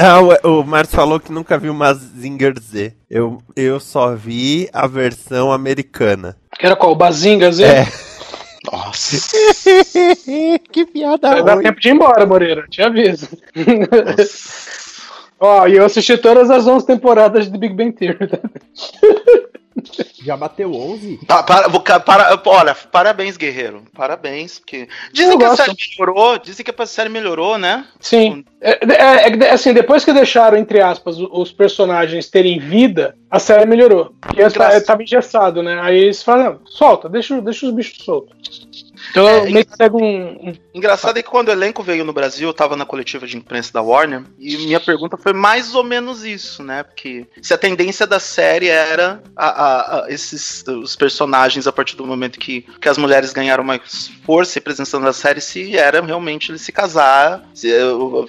Ah, o, o Márcio falou que nunca viu Mazinger Z. Eu, eu só vi a versão americana. Que era qual? Bazinga Z? É. Nossa. que piada Vai dar tempo de ir embora, Moreira. Te aviso. Ó, e eu assisti todas as 11 temporadas de Big Bang Theory. Já bateu 11? Pa- para, para- olha, parabéns, guerreiro. Parabéns. Porque... Dizem Eu que a série melhorou, dizem que a série melhorou, né? Sim. É, é- é que, assim, depois que deixaram, entre aspas, os personagens terem vida, a série melhorou. Porque essa- Engraçado. tava engessado, né? Aí eles falam, "Não, solta, deixa, deixa os bichos soltos. Então É, meio que segue um, um- Engraçado é que quando o elenco veio no Brasil, eu tava na coletiva de imprensa da Warner, e minha pergunta foi mais ou menos isso, né? Porque se a tendência da série era a, a- a- esses os personagens, a partir do momento que, que as mulheres ganharam mais força e presença na série, se era realmente eles se casar, se, eh,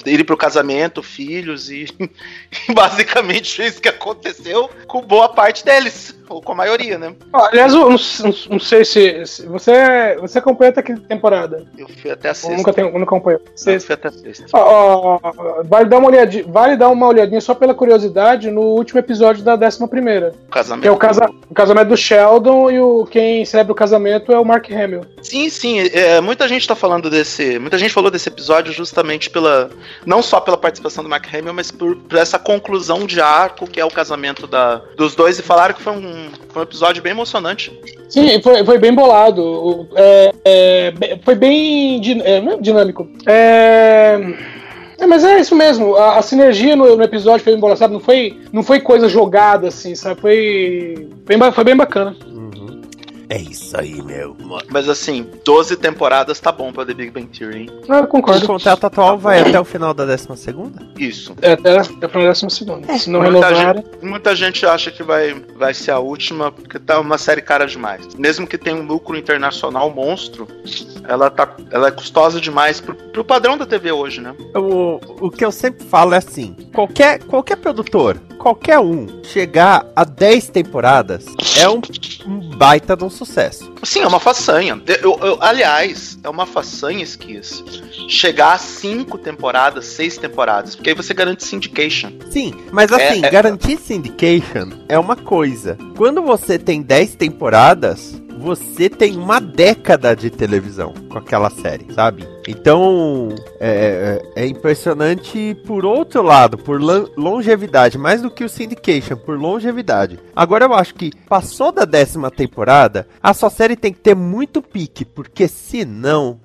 irem pro casamento, filhos, e, e basicamente isso que aconteceu com boa parte deles, com a maioria, né? Aliás, eu não, não- sei se, se- você, você acompanha até que temporada? Eu fui até a sexta. nunca, tem, nunca acompanhou? Eu Você, fui até a sexta. Ó, ó, vale, dar uma olhadinha, vale dar uma olhadinha só pela curiosidade no último episódio da 11 primeira, Casamento. que é o, casa, o casamento do Sheldon e o quem celebra o casamento é o Mark Hamill. Sim, sim. é, muita gente tá falando desse. Muita gente falou desse episódio justamente pela. Não só pela participação do Mark Hamill, mas por, por essa conclusão de arco que é o casamento da, dos dois. E falaram que foi um, foi um episódio bem emocionante. Sim, foi, foi bem bolado. é, é, foi bem din- é, é dinâmico. É, é, mas é isso mesmo. A, a sinergia no, no episódio foi bem bolada, sabe? Não foi, não foi coisa jogada assim, sabe? Foi bem, foi bem bacana. É isso aí, meu. Mas assim, 12 temporadas tá bom pra The Big Bang Theory, hein? Ah, eu O concordo. contrato atual vai até o final da 12 segunda? Isso. É, até, até pra décima segunda. Se não muita, renovarem. gente, muita gente acha que vai, vai ser a última, porque tá uma série cara demais. Mesmo que tenha um lucro internacional monstro, ela, tá, ela é custosa demais pro, pro padrão da TV hoje, né? O, o que eu sempre falo é assim: qualquer, qualquer produtor, qualquer um, chegar a 10 temporadas é um, um baita de um sucesso. Sim, é uma façanha. Eu- eu- aliás, é uma façanha, Esquias, chegar a cinco temporadas, seis temporadas, porque aí você garante syndication. Sim, mas assim, É, é- garantir syndication é uma coisa. Quando você tem 10 temporadas, você tem uma década de televisão com aquela série, sabe? Então, é, é impressionante por outro lado, por longevidade, mais do que o syndication, por longevidade. Agora eu acho que passou da décima temporada, a sua série tem que ter muito pique, porque senão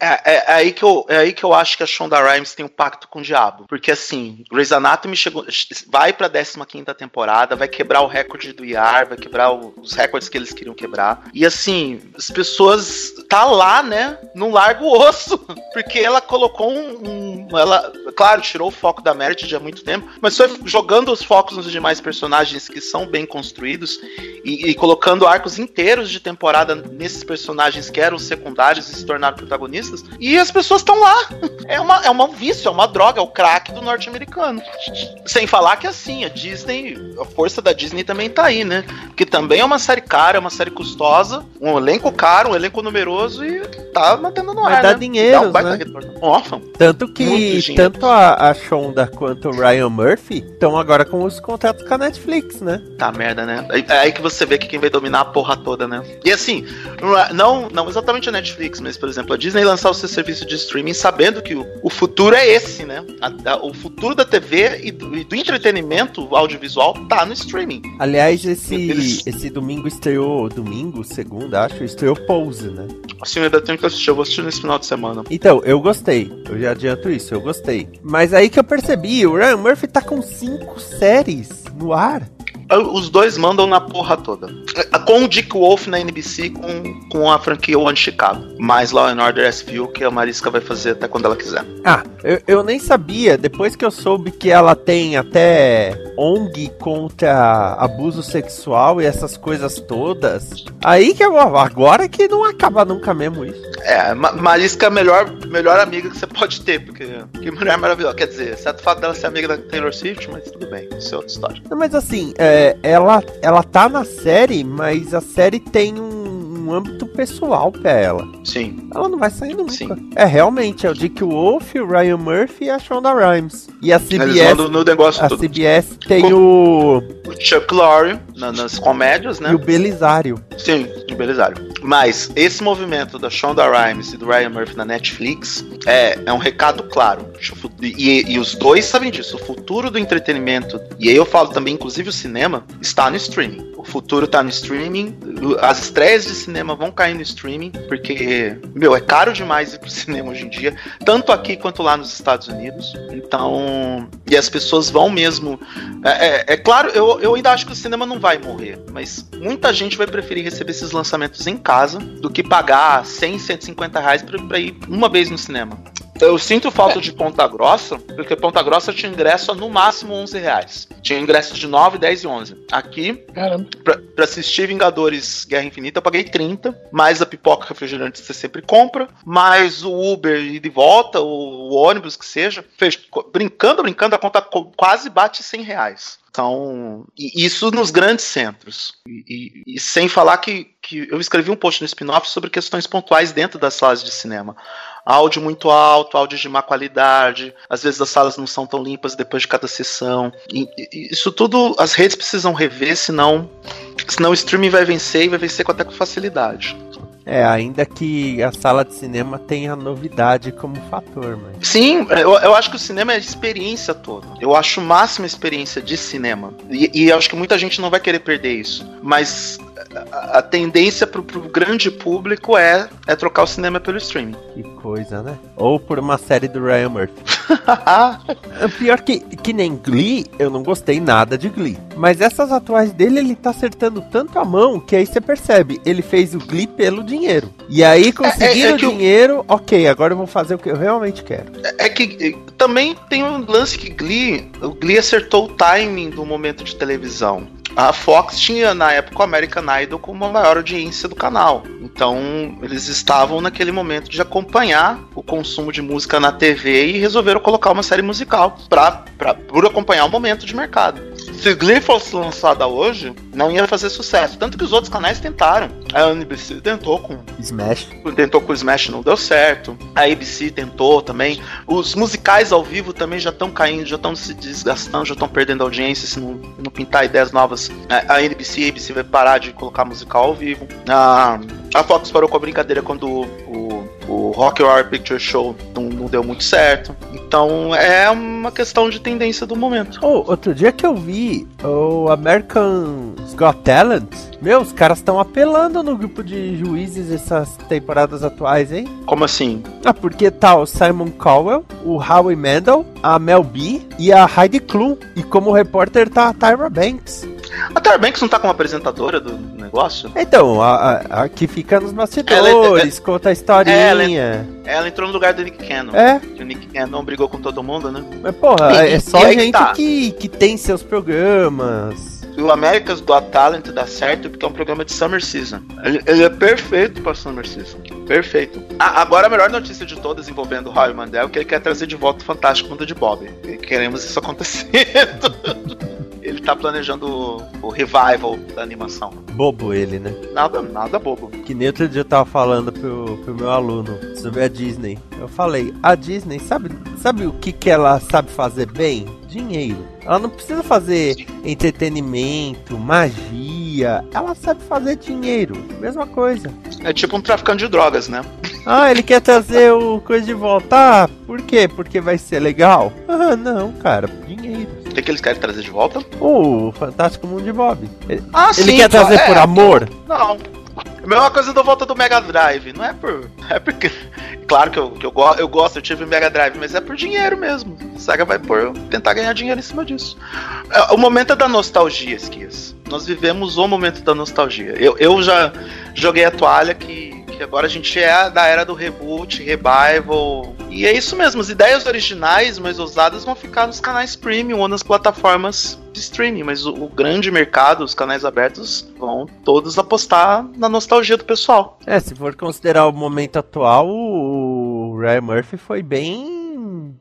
É, é- é aí que eu, é aí que eu acho que a Shonda Rhimes tem um pacto com o diabo. Porque assim, Grey's Anatomy chegou, vai pra 15 temporada, vai quebrar o recorde do IAR, vai quebrar o- os recordes que eles queriam quebrar. E assim, as pessoas tá lá, né? Não larga o osso. Porque ela colocou um. um- ela, claro, tirou o foco da Meredith há muito tempo, mas foi jogando os focos nos demais personagens que são bem construídos e, e colocando arcos inteiros de temporada nesses personagens que eram secundários e se tornaram protagonistas. E as pessoas estão lá. É, uma, é um vício, é uma droga, é o crack do norte-americano. Sem falar que assim, a Disney, a força da Disney também tá aí, né? Que também é uma série cara, é uma série custosa, um elenco caro, um elenco numeroso e tá mantendo no Vai ar. dar né? dinheiro, Dá um né? retorno. Tanto que tanto a, a Shonda quanto o Ryan Murphy estão agora com os contratos com a Netflix, né? Tá merda, né? É é aí que você vê que quem vai dominar a porra toda, né? E assim, não é- não, não exatamente a Netflix, mas, por exemplo, a Disney lançar o seu serviço de streaming sabendo que o, o futuro é esse, né? A- a- o futuro da TV e do, e do entretenimento audiovisual tá no streaming. Aliás, esse, Eles- esse domingo estreou, domingo, segunda, acho, estreou Pose, né? Assim, eu ainda tenho que assistir, eu vou assistir nesse final de semana. Então, eu gostei. Eu já adianto isso, eu gostei. Mas aí que eu percebi, o Ryan Murphy tá com cinco séries no ar. Os dois mandam na porra toda. Com o Dick Wolf na NBC, com, com a franquia One Chicago. Mais Law and Order SVU, que a Marisca vai fazer até quando ela quiser. Ah, eu, eu nem sabia. Depois que eu soube que ela tem até ONG contra abuso sexual e essas coisas todas. Aí que eu. Agora que não acaba nunca mesmo isso. É, Ma- Marisca é a melhor, melhor amiga que você pode ter, porque que mulher maravilhosa. Quer dizer, exceto o fato dela ser amiga da Taylor Swift, mas tudo bem, isso é outra história. Mas assim, é, ela, ela tá na série, mas a série tem um, um âmbito pessoal pra ela. Sim. Ela não vai sair nunca. Sim. É, realmente, é o Dick Wolf, o Ryan Murphy e a Shonda Rhimes. E a Eles CBS, mandam no negócio a tudo. CBS tem Com- o, O Chuck Lorre, na- nas comédias, né? e o Belisário. Sim, de Belisário. Mas esse movimento da Shonda Rhimes e do Ryan Murphy na Netflix é, é um recado claro. E, e os dois sabem disso. O futuro do entretenimento, e aí eu falo também, inclusive o cinema, está no streaming. O futuro está no streaming. As estreias de cinema vão cair no streaming, porque, meu, é caro demais ir pro cinema hoje em dia, tanto aqui quanto lá nos Estados Unidos. Então, e as pessoas vão mesmo. É, é- é claro, eu, eu ainda acho que o cinema não vai morrer, mas muita gente vai preferir receber esses lançamentos em casa do que pagar 100, 150 reais pra, pra ir uma vez no cinema. Eu sinto falta de Ponta Grossa, porque Ponta Grossa tinha ingresso a no máximo 11 reais. Tinha ingresso de 9, 10 e 11. Aqui, Caramba. pra, pra assistir Vingadores Guerra Infinita, eu paguei 30, mais a pipoca refrigerante que você sempre compra, mais o Uber e de volta, o, o ônibus que seja. Fez- brincando, brincando, a conta co- quase bate 100 reais. Então, isso nos grandes centros. E, e- e sem falar que, que eu escrevi um post no spin-off sobre questões pontuais dentro das salas de cinema. Áudio muito alto, áudio de má qualidade, às vezes as salas não são tão limpas depois de cada sessão. E- e- isso tudo as redes precisam rever, senão, senão o streaming vai vencer e vai vencer com- até com facilidade. É, ainda que a sala de cinema tenha novidade como fator, mas. Sim, eu, eu acho que o cinema é a experiência toda. Eu acho o máximo a experiência de cinema. E, e eu acho que muita gente não vai querer perder isso. Mas a, tendência pro, pro grande público é, é trocar o cinema pelo streaming. Que coisa, né? Ou por uma série do Ryan Murphy. É Pior que, que nem Glee, eu não gostei nada de Glee. Mas essas atuais dele, ele tá acertando tanto a mão que aí você percebe, ele fez o Glee pelo dinheiro. E aí, conseguindo é o que o- dinheiro, ok, agora eu vou fazer o que eu realmente quero. É que eh, também tem um lance que Glee, o Glee acertou o timing do momento de televisão. A Fox tinha na época o American Idol como a maior audiência do canal. Então eles estavam naquele momento de acompanhar o consumo de música na TV e resolveram colocar uma série musical pra, pra, por acompanhar o momento de mercado. Se Glee fosse lançada hoje, não ia fazer sucesso. Tanto que os outros canais tentaram. A NBC tentou com Smash. tentou com o Smash não deu certo. A ABC tentou também. Os musicais ao vivo também já estão caindo, já estão se desgastando, já estão perdendo audiência se não, não pintar ideias novas. A a NBC, a ABC vai parar de colocar musical ao vivo. A, a Fox parou com a brincadeira quando o, o, o Rock Horror Picture Show não, não deu muito certo. Então é uma questão de tendência do momento. Oh, outro dia que eu vi o American Got Talent, meu, os caras estão apelando no grupo de juízes essas temporadas atuais, hein? Como assim? Ah, porque tá o Simon Cowell, o Howie Mandel, a Mel B e a Heidi Klum. E como repórter tá a Tyra Banks. A Tyra Banks não tá como apresentadora do negócio? Então, a, a, a que fica nos bastidores, Ela- conta a historinha. Ela entrou no lugar do Nick Cannon. É, Que o Nick Cannon brigou com todo mundo, né? mas porra, E- é só e aí que gente tá. que, que tem seus programas. O America's Got Talent dá certo porque é um programa de Summer Season. Ele, ele é perfeito pra Summer Season. Perfeito. Ah, agora a melhor notícia de todas envolvendo o Howie Mandel é que ele quer trazer de volta o Fantástico Mundo de Bob. E queremos isso acontecendo. ele tá planejando o, o revival da animação. Bobo ele, né? Nada, nada bobo. Que nem outro dia eu tava falando pro, pro meu aluno sobre a Disney. Eu falei, a Disney, sabe, sabe o que, que ela sabe fazer bem? Dinheiro. Ela não precisa fazer entretenimento, magia. Ela sabe fazer dinheiro. Mesma coisa. É tipo um traficante de drogas, né? Ah, ele quer trazer o coisa de volta. Ah, por quê? Porque vai ser legal? Ah, não, cara, dinheiro. O que, que eles querem trazer de volta? O Fantástico Mundo de Bob. Ele, Ah, ele quer trazer é, por amor? Não. A mesma coisa da volta do Mega Drive. Não é por. É porque. Claro que eu, que eu, go- eu gosto, eu tive o Mega Drive, mas é por dinheiro mesmo. A Sega vai por tentar ganhar dinheiro em cima disso. É, O momento é da nostalgia, Esquias. Nós vivemos o momento da nostalgia. Eu, eu já joguei a toalha que, que agora a gente é da era do reboot, revival. E é isso mesmo, as ideias originais mais ousadas vão ficar nos canais premium ou nas plataformas de streaming, mas o, o grande mercado, os canais abertos, vão todos apostar na nostalgia do pessoal. É, se for considerar o momento atual, o Ryan Murphy foi bem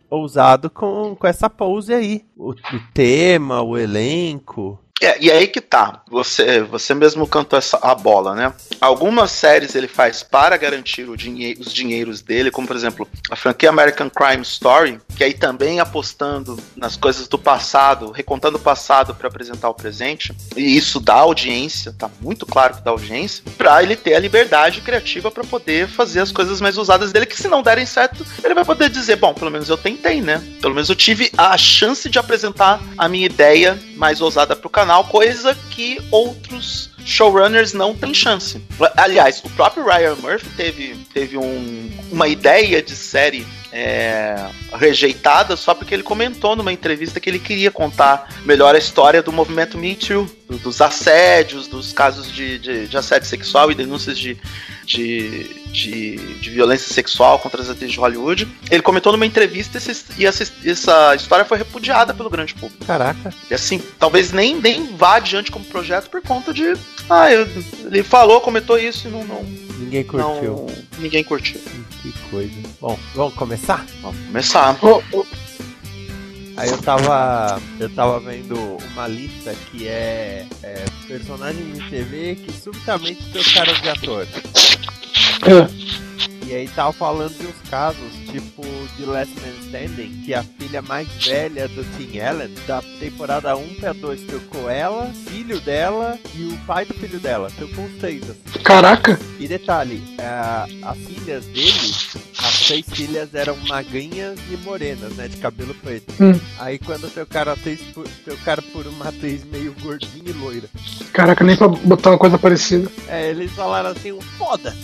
ousado com, com essa pose aí. O, o tema, o elenco. É, e aí que tá. Você, você mesmo cantou essa, a bola, né? Algumas séries ele faz para garantir dinhe os dinheiros dele, como por exemplo a franquia American Crime Story, que aí também apostando nas coisas do passado, recontando o passado para apresentar o presente. E isso dá audiência, tá muito claro que dá audiência, para ele ter a liberdade criativa para poder fazer as coisas mais usadas dele, que se não derem certo, ele vai poder dizer, bom, pelo menos eu tentei, né? Pelo menos eu tive a chance de apresentar a minha ideia mais ousada pro canal, coisa que outros showrunners não têm chance. Aliás, o próprio Ryan Murphy teve, teve um- uma ideia de série é, rejeitada só porque ele comentou numa entrevista que ele queria contar melhor a história do movimento Me Too, do- dos assédios, dos casos de, de- de assédio sexual e denúncias de, de, de, de violência sexual contra as atrizes de Hollywood. Ele comentou numa entrevista esse- e essa, essa história foi repudiada pelo grande público. Caraca. E assim, talvez nem, nem vá adiante como projeto por conta de. Ah, eu- ele falou, comentou isso e não. não, Ninguém curtiu. não ninguém curtiu. Que coisa. Bom, vamos começar? Vamos começar. Ô, ô, Aí eu tava. Eu tava vendo uma lista que é, é personagens de TV que subitamente trocaram de ator. é. E aí tava falando de uns casos, tipo de Last Man Standing, que a filha mais velha do Tim Allen, da temporada 1 pra 2, trocou ela, filho dela e o pai do filho dela. Trocou os assim. Caraca, E detalhe, a- as filhas dele, seis filhas eram magrinhas e morenas, né? De cabelo preto. Hum. Aí quando trocaram a atriz por, trocaram por uma atriz meio gordinha e loira. caraca, nem pra botar uma coisa parecida. É, eles falaram assim, um foda,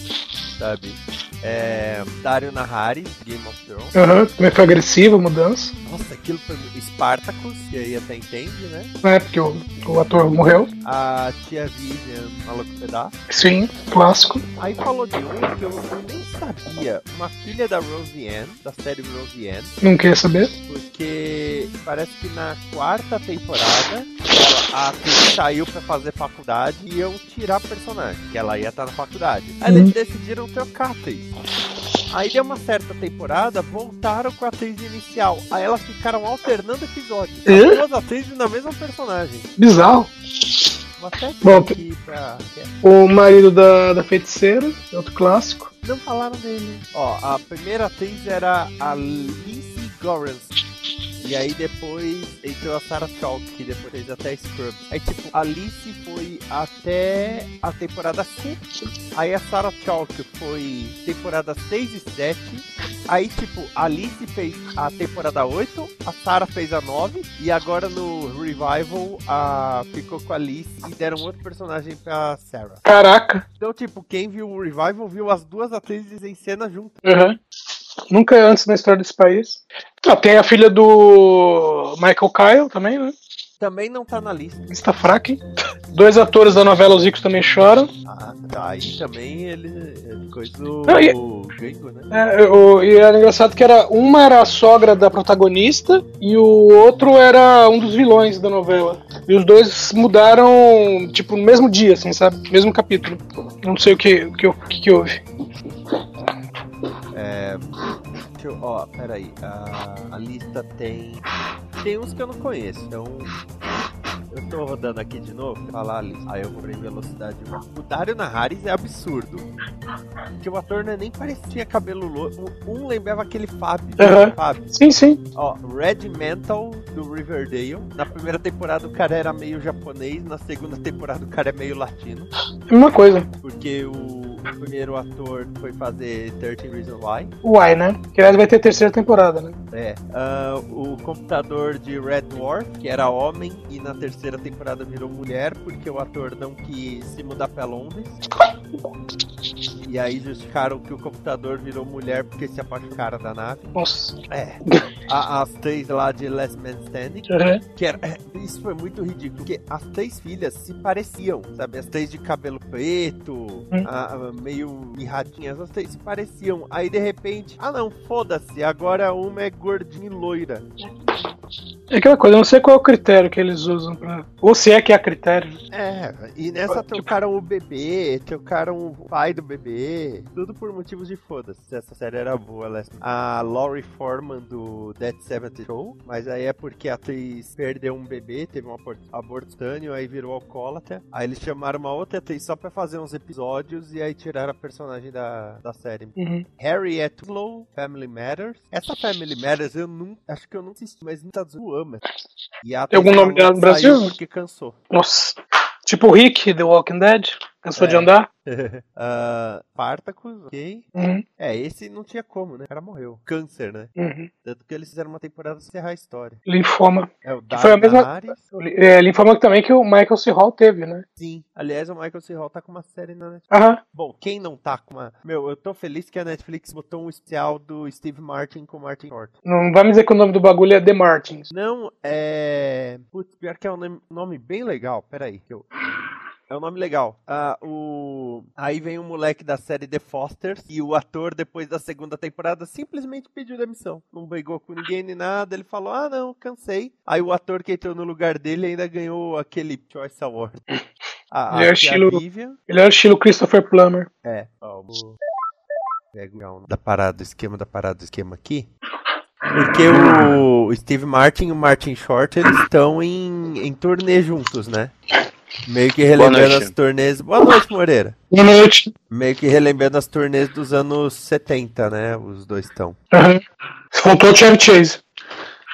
sabe? É, Dario Nahari, Game of Thrones. Aham, como é que foi agressiva a mudança? Nossa, aquilo foi Spartacus, que aí até entende, né? É, porque o, o ator morreu. A tia Vivian, Maluco Pedaço. Sim, clássico. Aí falou de um que eu, eu nem sabia, uma filha da Roseanne, da série Roseanne, Não queria saber. porque parece que na quarta temporada a atriz saiu pra fazer faculdade e iam tirar a personagem, que ela ia estar na faculdade. Aí Uhum. eles decidiram trocar a atriz. Aí deu uma certa temporada, voltaram com a atriz inicial. Aí elas ficaram alternando episódios. As duas atrizes na mesma personagem. Bizarro. Bom, pra. O marido da, da feiticeira, outro clássico. Não falaram dele. Ó, a primeira atriz era a Lizzie Goranski. E aí depois entrou a Sarah Chalk, que depois fez até Scrubs. Aí tipo, a Alice foi até a temporada 7. Aí a Sarah Chalk foi temporada 6 e 7. Aí tipo, a Alice fez a temporada 8, a Sarah fez a 9. E agora no Revival a... ficou com a Alice e deram outro personagem pra Sarah. Caraca. Então, tipo, quem viu o Revival viu as duas atrizes em cena juntas. Aham. Nunca antes na história desse país. Ah, tem a filha do Michael Kyle também, né? Também não tá na lista. Está fraca, hein? Dois atores da novela Os Ricos também choram. Ah, tá. Aí também ele. ele Coisa do. Não, e- gringo, né? É, o- e era engraçado que era uma era a sogra da protagonista e o outro era um dos vilões da novela. E os dois mudaram, tipo, no mesmo dia, assim, sabe? Mesmo capítulo. Não sei o que, o que, o que houve. É. Deixa eu. Ó, peraí. A, a lista tem. Tem uns que eu não conheço. Então. Eu tô rodando aqui de novo falar a lista. Aí eu vou em velocidade 1. O Dario Naharis é absurdo. Porque o ator não é nem parecia cabelo loiro. Um lembrava aquele Fábio. Aham. Fábio. Sim, sim. Ó, Red Mantle do Riverdale. Na primeira temporada o cara era meio japonês, na segunda temporada o cara é meio latino. Mesma coisa. Porque o, primeiro ator foi fazer 13 Reasons Why. Uai, né? Que aliás vai ter terceira temporada, né? É. Ah, o computador de Red Dwarf, que era homem, e na terceira temporada virou mulher, porque o ator não quis se mudar pra Londres. E aí justificaram que o computador virou mulher porque se apaixonaram da nave. Nossa. É. A- as três lá de Last Man Standing. Uhum. Que era, é, isso foi muito ridículo, porque as três filhas se pareciam, sabe? As três de cabelo preto, a- a- meio mirradinhas, as três se pareciam. Aí de repente, ah não, foda-se, agora uma é gordinha e loira. É aquela coisa, eu não sei qual é o critério que eles usam pra. Ou se é que há critério. É, e nessa trocaram o bebê, trocaram o pai do bebê, tudo por motivos de foda-se. Essa série era boa, Last Man. A Laurie Foreman do Dead Seventh Show, mas aí é porque a atriz perdeu um bebê, teve um abor- aborto espontâneo, aí virou alcoólatra. Aí eles chamaram uma outra atriz só pra fazer uns episódios e aí tiraram a personagem da, da série. Uhum. Harriet Low, Family Matters. Essa Family Matters eu não, acho que eu não assisti, mas nos Estados Unidos ama. E a Tem algum nome dela no Brasil? Porque cansou. Nossa. Tipo o Rick, The Walking Dead. Cansou de É. andar? Ah, Spartacus, ok. Uhum. É, esse não tinha como, né? O cara morreu. Câncer, né? Uhum. Tanto que eles fizeram uma temporada pra encerrar a história. Linfoma. É o foi a mesma-. É, linfoma também que o Michael C. Hall teve, né? Sim. Aliás, o Michael C. Hall tá com uma série na Netflix. Aham. Bom, quem não tá com uma... Meu, eu tô feliz que a Netflix botou um especial do Steve Martin com o Martin Short. Não vai me dizer que o nome do bagulho é The Martins. Não, é... Putz, pior que é um nome, nome bem legal. Peraí, que eu... É um nome legal. Ah, o... Aí vem um moleque da série The Fosters e o ator, depois da segunda temporada, simplesmente pediu demissão. Não brigou com ninguém nem nada. Ele falou: Ah, não, cansei. Aí o ator que entrou no lugar dele ainda ganhou aquele Choice Award. A, Ele é a estilo-. Ele é o estilo Christopher Plummer. É, ó, o da parada, o esquema da parada, o esquema aqui. Porque o Steve Martin e o Martin Short, eles estão em, em turnê juntos, né? Meio que relembrando as turnês. Boa noite, Moreira. Boa noite. Meio que relembrando as turnês dos anos 70, né? Os dois estão. Aham. Faltou o Chevy Chase.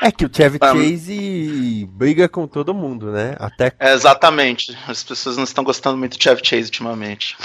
É que o Chevy Ah, Chase briga com todo mundo, né? Até. É, exatamente. As pessoas não estão gostando muito de Chevy Chase ultimamente.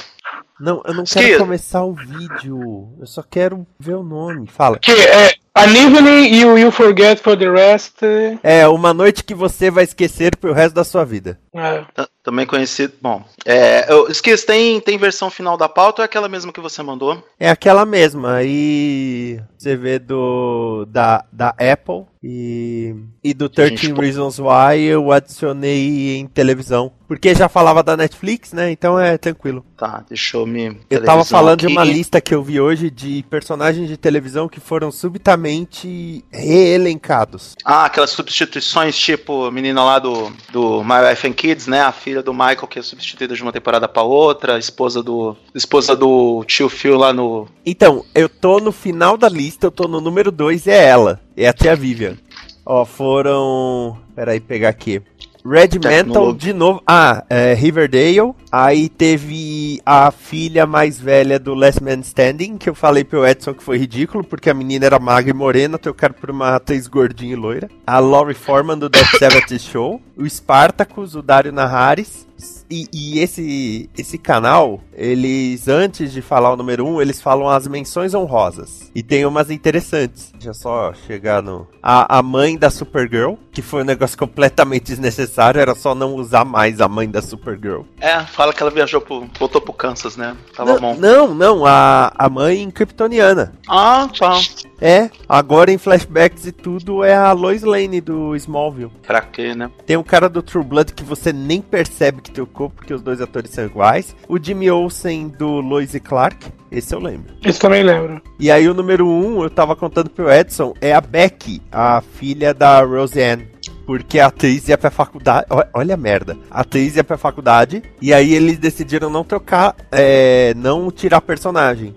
Não, eu não quero começar o vídeo. Eu só quero ver o nome. Fala. Que é An Evening You You Forget for the Rest. É, uma noite que você vai esquecer pro resto da sua vida. É. T- Também conhecido. Bom, é, eu esqueci, tem, tem versão final da pauta ou é aquela mesma que você mandou? É aquela mesma. Aí você vê do da, da Apple e, e do 13 Gente. Reasons Why eu adicionei em televisão. Porque já falava da Netflix, né? Então é tranquilo. Tá, deixa eu me. Eu tava falando de aqui. uma lista que eu vi hoje de personagens de televisão que foram subitamente reelencados. Ah, aquelas substituições, tipo a menina lá do, do My Wife and Kids, né? A filha do Michael que é substituída de uma temporada pra outra, a esposa do. Esposa do tio Phil lá no. Então, eu tô no final da lista, eu tô no número 2 e é ela. É a tia Vivian. Ó, foram. Peraí, pegar aqui. Red Tecnologia. de novo. Ah, é, Riverdale. Aí teve a filha mais velha do Last Man Standing, que eu falei pro Edson que foi ridículo, porque a menina era magra e morena, trocaram por uma atriz gordinha e loira. A Laurie Foreman do Dead Seventh Show. O Spartacus, o Dario Naharis. E, e esse, esse canal, eles, antes de falar o número 1, um, eles falam as menções honrosas. E tem umas interessantes. Deixa eu só chegar no. A, a mãe da Supergirl, que foi um negócio completamente desnecessário, era só não usar mais a mãe da Supergirl. É, fala que ela viajou pro. voltou pro Kansas, né? Tava não, bom. não, não, a, a mãe kryptoniana. Ah, tá. É, agora em flashbacks e tudo é a Lois Lane do Smallville. Pra quê, né? Tem um cara do True Blood que você nem percebe que trocou, porque os dois atores são iguais. O Jimmy Olsen do Lois e Clark, esse eu lembro. Isso também lembro. E aí o número 1, um, eu tava contando pro Edson, é a Becky, a filha da Roseanne. Porque a atriz ia pra faculdade. Olha a merda. A atriz ia pra faculdade. E aí eles decidiram não trocar. É, não tirar personagem.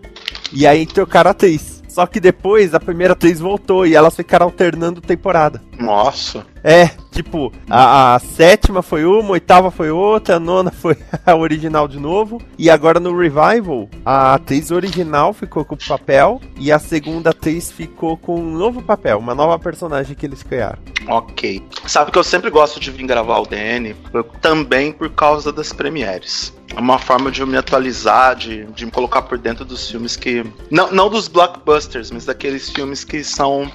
E aí trocaram a atriz. Só que depois a primeira atriz voltou e elas ficaram alternando temporada. Nossa. É, Tipo, a, a sétima foi uma, a oitava foi outra, a nona foi a original de novo. E agora no Revival, a atriz original ficou com o papel e a segunda atriz ficou com um novo papel, uma nova personagem que eles criaram. Ok. Sabe que eu sempre gosto de vir gravar o DN também por causa das premieres. É uma forma de eu me atualizar, de, de me colocar por dentro dos filmes que. Não, não dos blockbusters, mas daqueles filmes que são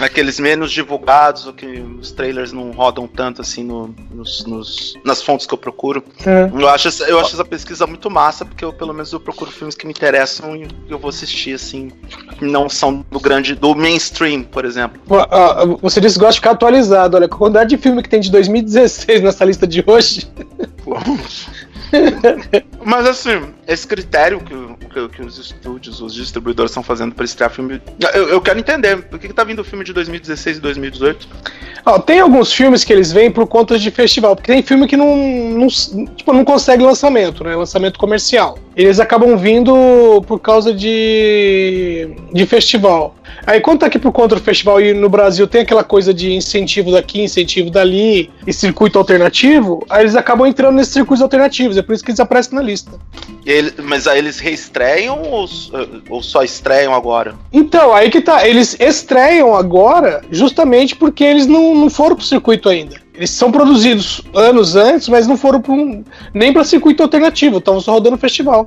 aqueles menos divulgados, ou que os trailers não rodam tanto assim no- nos, nos- nas fontes que eu procuro. É. Eu acho, essa- eu acho essa pesquisa muito massa, porque eu pelo menos eu procuro filmes que me interessam e eu vou assistir, assim, que não são do grande. do mainstream, por exemplo. Ó, Você disse que gosta de ficar atualizado. Olha, a quantidade de filme que tem de 2016 nessa lista de hoje. Mas assim, esse critério que, que, que os estúdios, os distribuidores estão fazendo para estrear filme. Eu, eu quero entender, por que, que tá vindo o filme de 2016 e 2018? Ó, tem alguns filmes que eles vêm por conta de festival, porque tem filme que não, não, tipo, não consegue lançamento, né? Lançamento comercial. Eles acabam vindo por causa de, de festival. Aí quando tá aqui por conta do festival e no Brasil tem aquela coisa de incentivo daqui, incentivo dali e circuito alternativo, aí eles acabam entrando nesses circuitos alternativos, é por isso que eles aparecem na lista. Ele- mas aí eles reestreiam ou, ou só estreiam agora? Então, aí que tá. Eles estreiam agora justamente porque eles não, não foram pro circuito ainda. Eles são produzidos anos antes, mas não foram pro, nem para circuito alternativo, estavam só rodando festival.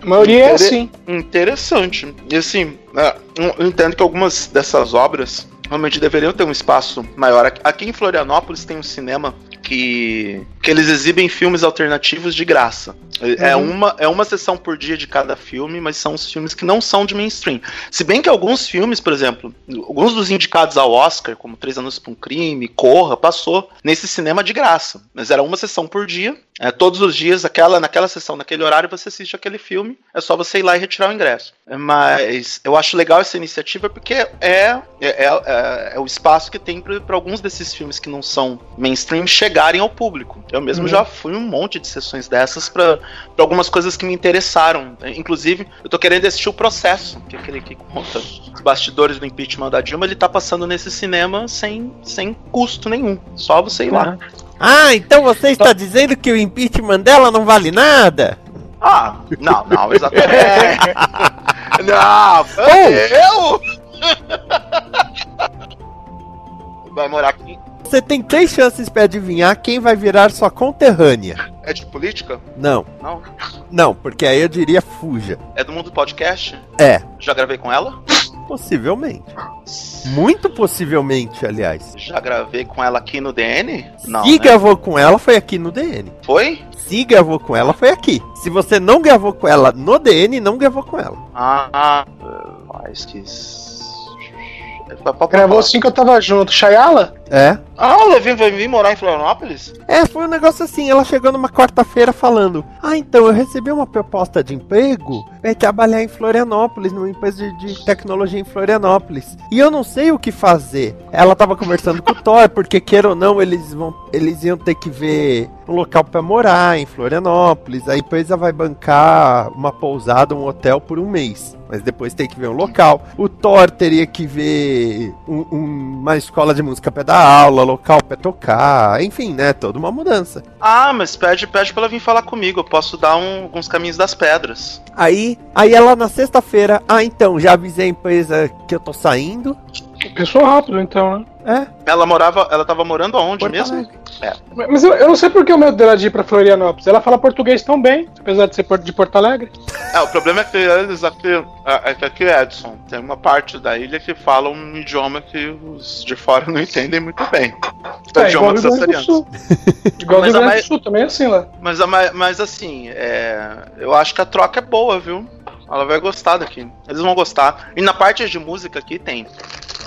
A maioria é Intere- assim. Interessante. E assim, é, eu entendo que algumas dessas obras realmente deveriam ter um espaço maior. Aqui em Florianópolis tem um cinema que, que eles exibem filmes alternativos de graça. É, é Uhum. uma, é uma sessão por dia de cada filme, mas são os filmes que não são de mainstream. Se bem que alguns filmes, por exemplo, alguns dos indicados ao Oscar, como Três Anos para um Crime, Corra, passou nesse cinema de graça. Mas era uma sessão por dia. É, todos os dias, aquela, naquela sessão, naquele horário, você assiste aquele filme. É só você ir lá e retirar o ingresso. Mas eu acho legal essa iniciativa porque é, é, é, é- é o espaço que tem para alguns desses filmes que não são mainstream chegarem ao público. Eu mesmo Uhum. já fui um monte de sessões dessas para algumas coisas que me interessaram. Inclusive, eu tô querendo assistir o processo, que é aquele que conta os bastidores do impeachment da Dilma. Ele tá passando nesse cinema sem, sem custo nenhum. Só você ir lá. Ah, então você está dizendo que o impeachment dela não vale nada? Ah, não, não, exatamente. não, eu? Vai morar aqui. Você tem três chances para adivinhar quem vai virar sua conterrânea. É de política? Não, Não. não, porque aí eu diria fuja. É do mundo podcast? É, Já gravei com ela? possivelmente. Muito possivelmente, aliás. Já gravei com ela aqui no DN? Não. Se né? gravou com ela, foi aqui no DN. Foi? Se gravou com ela, foi aqui. Se você não gravou com ela no DN, não gravou com ela. Ah, mas que. Gravou assim que eu tava junto. Chayala? É? Ah, o Levin vai vir morar em Florianópolis? É, foi um negócio assim, ela chegou numa quarta-feira falando: Ah, então eu recebi uma proposta de emprego pra trabalhar em Florianópolis, numa empresa de, de tecnologia em Florianópolis. E eu não sei o que fazer. Ela tava conversando com o Thor, porque queira ou não, eles vão. Eles iam ter que ver um local pra morar em Florianópolis. A empresa vai bancar uma pousada, um hotel por um mês. Mas depois tem que ver um local. O Thor teria que ver um- um- uma escola de música pra dar aula, local pra tocar. Enfim, né? Toda uma mudança. Ah, mas pede, pede pra ela vir falar comigo. Eu posso dar um- alguns caminhos das pedras. Aí, aí ela na sexta-feira, ah, então, já avisei a empresa que eu tô saindo. Pensou rápido, então, né? É, Ela morava. Ela tava morando aonde Porto mesmo? Alegre. Mas eu, eu não sei por que o medo dela de ir pra Florianópolis. Ela fala português tão bem, apesar de ser de Porto Alegre. É, o problema é que eles aqui, é que aqui Edson, tem uma parte da ilha que fala um idioma que os de fora não entendem muito bem. É o É, igual idioma dos Rio do açorianos. Sul. Igual o Mas Rio Grande mai- do Sul, também é assim lá. Mas, a ma- mas assim, é, eu acho que a troca é boa, viu? Ela vai gostar daqui. Eles vão gostar. E na parte de música aqui tem.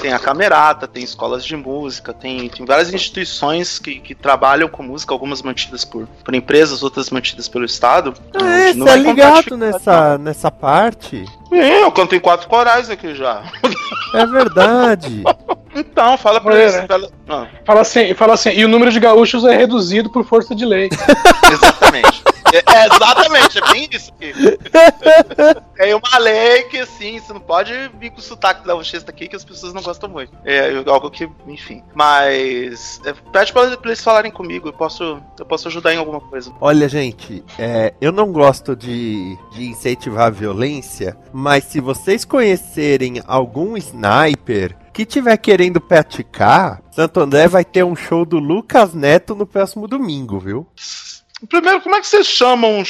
Tem a Camerata, tem escolas de música, tem, tem várias instituições que, que trabalham com música, algumas mantidas por, por empresas, outras mantidas pelo Estado. Ah, é, Não você é ligado nessa, nessa parte? É, eu canto em quatro corais aqui já. É verdade. Então, fala pra É, eles. né? fala- ah, Fala assim, fala assim, e o número de gaúchos é reduzido por força de lei. exatamente. É, exatamente, é bem isso aqui. Tem uma lei que, assim, você não pode vir com o sotaque da Wuxista aqui que as pessoas não gostam muito. É algo que, enfim. Mas é, pede pra, pra eles falarem comigo, eu posso, eu posso ajudar em alguma coisa. Olha, gente, é, eu não gosto de, de incentivar a violência, mas se vocês conhecerem algum sniper que tiver querendo praticar, Santo André vai ter um show do Lucas Neto no próximo domingo, viu? Primeiro, como é que vocês chamam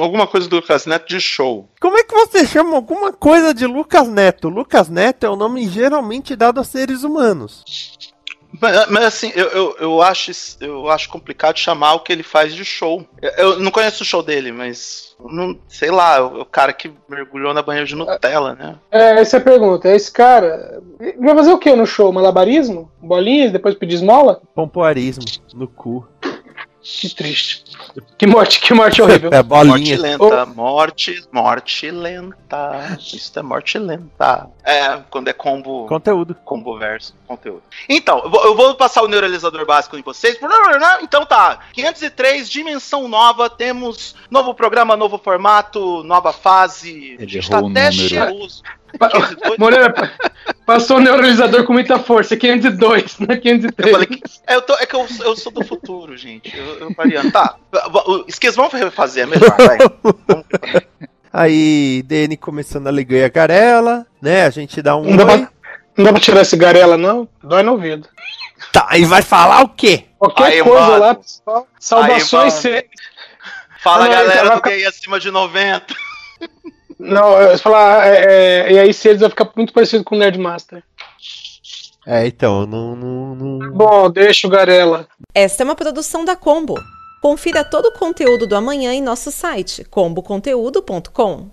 alguma coisa do Lucas Neto de show? Como é que você chama alguma coisa de Lucas Neto? Lucas Neto é o um nome geralmente dado a seres humanos. Mas, mas, assim, eu, eu, eu, acho, eu acho complicado chamar o que ele faz de show. Eu, eu não conheço o show dele, mas. Não, sei lá, o, o, cara que mergulhou na banheira de Nutella, né? É, essa é a pergunta. Esse cara. Vai fazer o que no show? Malabarismo? Bolinhas, depois pedir esmola? Pompoarismo, no cu. Que triste. Que morte, que morte horrível. É bolinha. Morte lenta, oh. morte, morte lenta. Isso é morte lenta. É, quando é combo. Conteúdo. Combo verso, conteúdo. Então, eu vou, eu vou passar o neuralizador básico em vocês. Então tá, 503, dimensão nova, temos novo programa, novo formato, nova fase. Ele está até cheiroso. Moreira, passou o neuralizador com muita força. 502, não é 503. Eu falei que, é, eu tô, é que eu, eu, sou do futuro, gente. Eu, eu variando. Tá, esquece, vamos refazer, é melhor, vai. Aí, DN começando a ligar a garela, né? A gente dá um. Não dá, pra, não dá pra tirar esse garela, não? Dói no ouvido. Tá, e vai falar o quê? Qualquer Aí, coisa mano. lá, pessoal. Saudações. Aí, Fala, ah, galera do gay acima de 90. Não, eu falar, é, é, e aí se eles vai ficar muito parecido com o Nerdmaster. É, então, não, não, não. Bom, deixa o Garela. Esta é uma produção da Combo. Confira todo o conteúdo do amanhã em nosso site comboconteúdo.com.